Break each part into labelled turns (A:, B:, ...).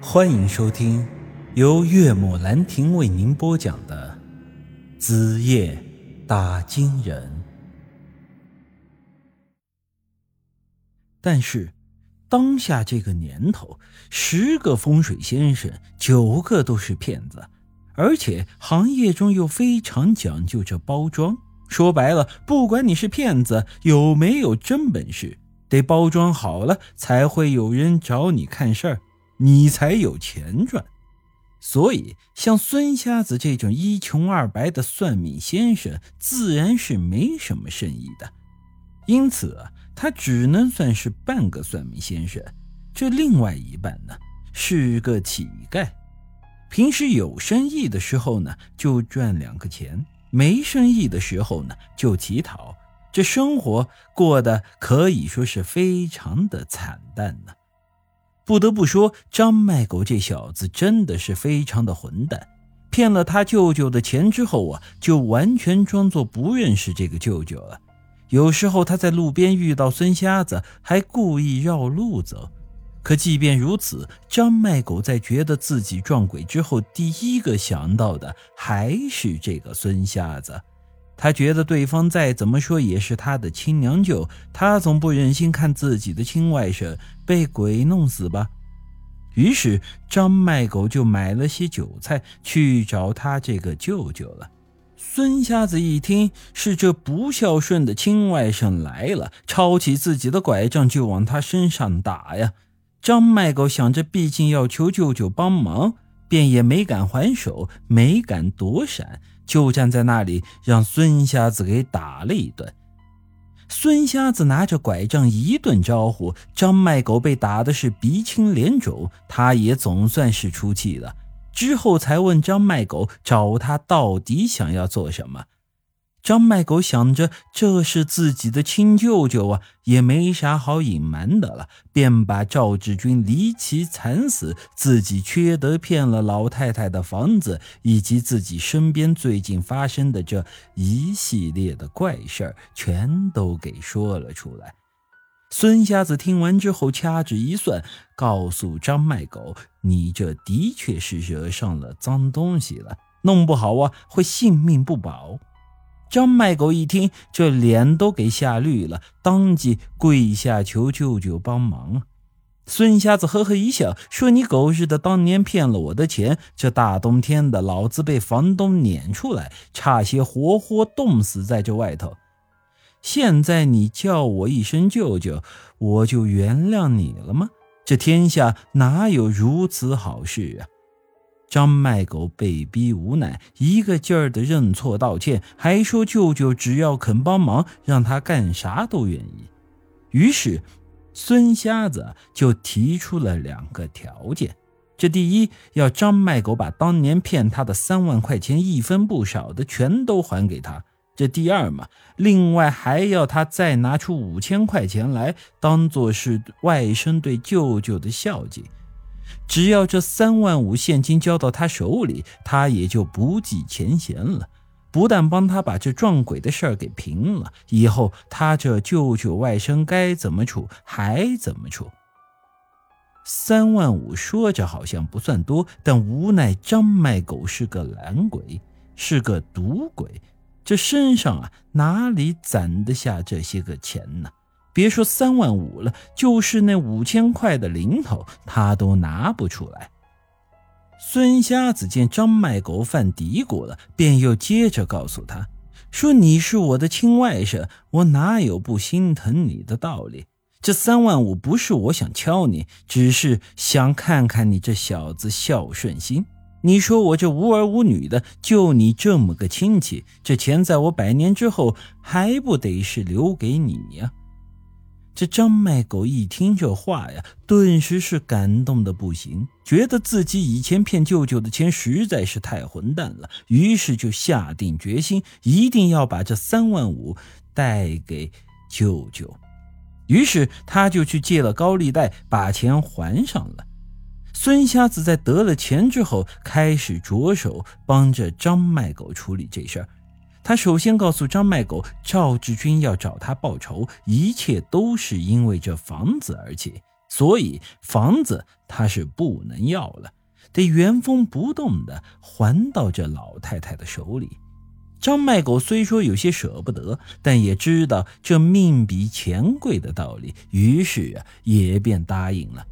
A: 欢迎收听由岳母兰亭为您播讲的《子夜打金人》。但是，当下这个年头，十个风水先生九个都是骗子，而且行业中又非常讲究这包装。说白了，不管你是骗子有没有真本事，得包装好了，才会有人找你看事儿。你才有钱赚，所以像孙瞎子这种一穷二白的算命先生，自然是没什么生意的。因此，他只能算是半个算命先生。这另外一半呢，是个乞丐。平时有生意的时候呢，就赚两个钱；没生意的时候呢，就乞讨。这生活过得可以说是非常的惨淡呢。不得不说，张卖狗这小子真的是非常的混蛋。骗了他舅舅的钱之后啊，就完全装作不认识这个舅舅了。有时候他在路边遇到孙瞎子，还故意绕路走。可即便如此，张卖狗在觉得自己撞鬼之后，第一个想到的还是这个孙瞎子。他觉得对方再怎么说也是他的亲娘舅，他总不忍心看自己的亲外甥被鬼弄死吧。于是张卖狗就买了些酒菜去找他这个舅舅了。孙瞎子一听是这不孝顺的亲外甥来了，抄起自己的拐杖就往他身上打呀。张卖狗想着，毕竟要求舅舅帮忙，便也没敢还手，没敢躲闪。就站在那里，让孙瞎子给打了一顿。孙瞎子拿着拐杖一顿招呼，张麦狗被打的是鼻青脸肿，他也总算是出气了。之后才问张麦狗找他到底想要做什么。张卖狗想着这是自己的亲舅舅啊，也没啥好隐瞒的了，便把赵志军离奇惨死、自己缺德骗了老太太的房子，以及自己身边最近发生的这一系列的怪事儿，全都给说了出来。孙瞎子听完之后，掐指一算，告诉张卖狗：“你这的确是惹上了脏东西了，弄不好啊，会性命不保。”张卖狗一听，这脸都给吓绿了，当即跪下求舅舅帮忙。孙瞎子呵呵一笑，说：“你狗日的，当年骗了我的钱，这大冬天的，老子被房东撵出来，差些活活冻死在这外头。现在你叫我一声舅舅，我就原谅你了吗？这天下哪有如此好事啊？”张卖狗被逼无奈，一个劲儿的认错道歉，还说舅舅只要肯帮忙，让他干啥都愿意。于是，孙瞎子就提出了两个条件：这第一，要张卖狗把当年骗他的三万块钱一分不少的全都还给他；这第二嘛，另外还要他再拿出五千块钱来，当做是外甥对舅舅的孝敬。只要这三万五现金交到他手里，他也就不计前嫌了。不但帮他把这撞鬼的事儿给平了，以后他这舅舅外甥该怎么处还怎么处。三万五说着好像不算多，但无奈张卖狗是个懒鬼，是个赌鬼，这身上啊哪里攒得下这些个钱呢？别说三万五了，就是那五千块的零头，他都拿不出来。孙瞎子见张卖狗犯嘀咕了，便又接着告诉他说：“你是我的亲外甥，我哪有不心疼你的道理？这三万五不是我想敲你，只是想看看你这小子孝顺心。你说我这无儿无女的，就你这么个亲戚，这钱在我百年之后还不得是留给你呀？”这张卖狗一听这话呀，顿时是感动的不行，觉得自己以前骗舅舅的钱实在是太混蛋了，于是就下定决心，一定要把这三万五带给舅舅。于是他就去借了高利贷，把钱还上了。孙瞎子在得了钱之后，开始着手帮着张卖狗处理这事儿。他首先告诉张卖狗，赵志军要找他报仇，一切都是因为这房子而起，所以房子他是不能要了，得原封不动的还到这老太太的手里。张卖狗虽说有些舍不得，但也知道这命比钱贵的道理，于是啊，也便答应了。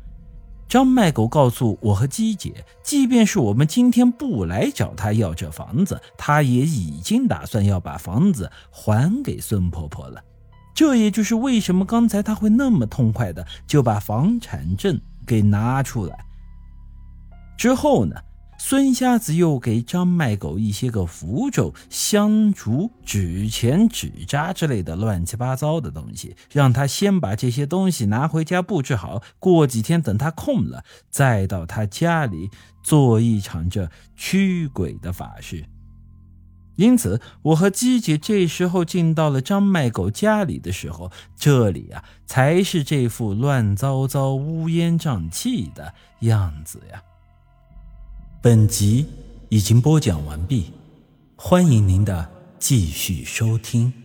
A: 张麦狗告诉我和姬姐，即便是我们今天不来找他要这房子，他也已经打算要把房子还给孙婆婆了。这也就是为什么刚才他会那么痛快的就把房产证给拿出来。之后呢？孙瞎子又给张卖狗一些个符咒、香烛、纸钱、纸扎之类的乱七八糟的东西，让他先把这些东西拿回家布置好，过几天等他空了，再到他家里做一场这驱鬼的法事。因此，我和鸡姐这时候进到了张卖狗家里的时候，这里啊才是这副乱糟糟、乌烟瘴气的样子呀。本集已经播讲完毕，欢迎您的继续收听。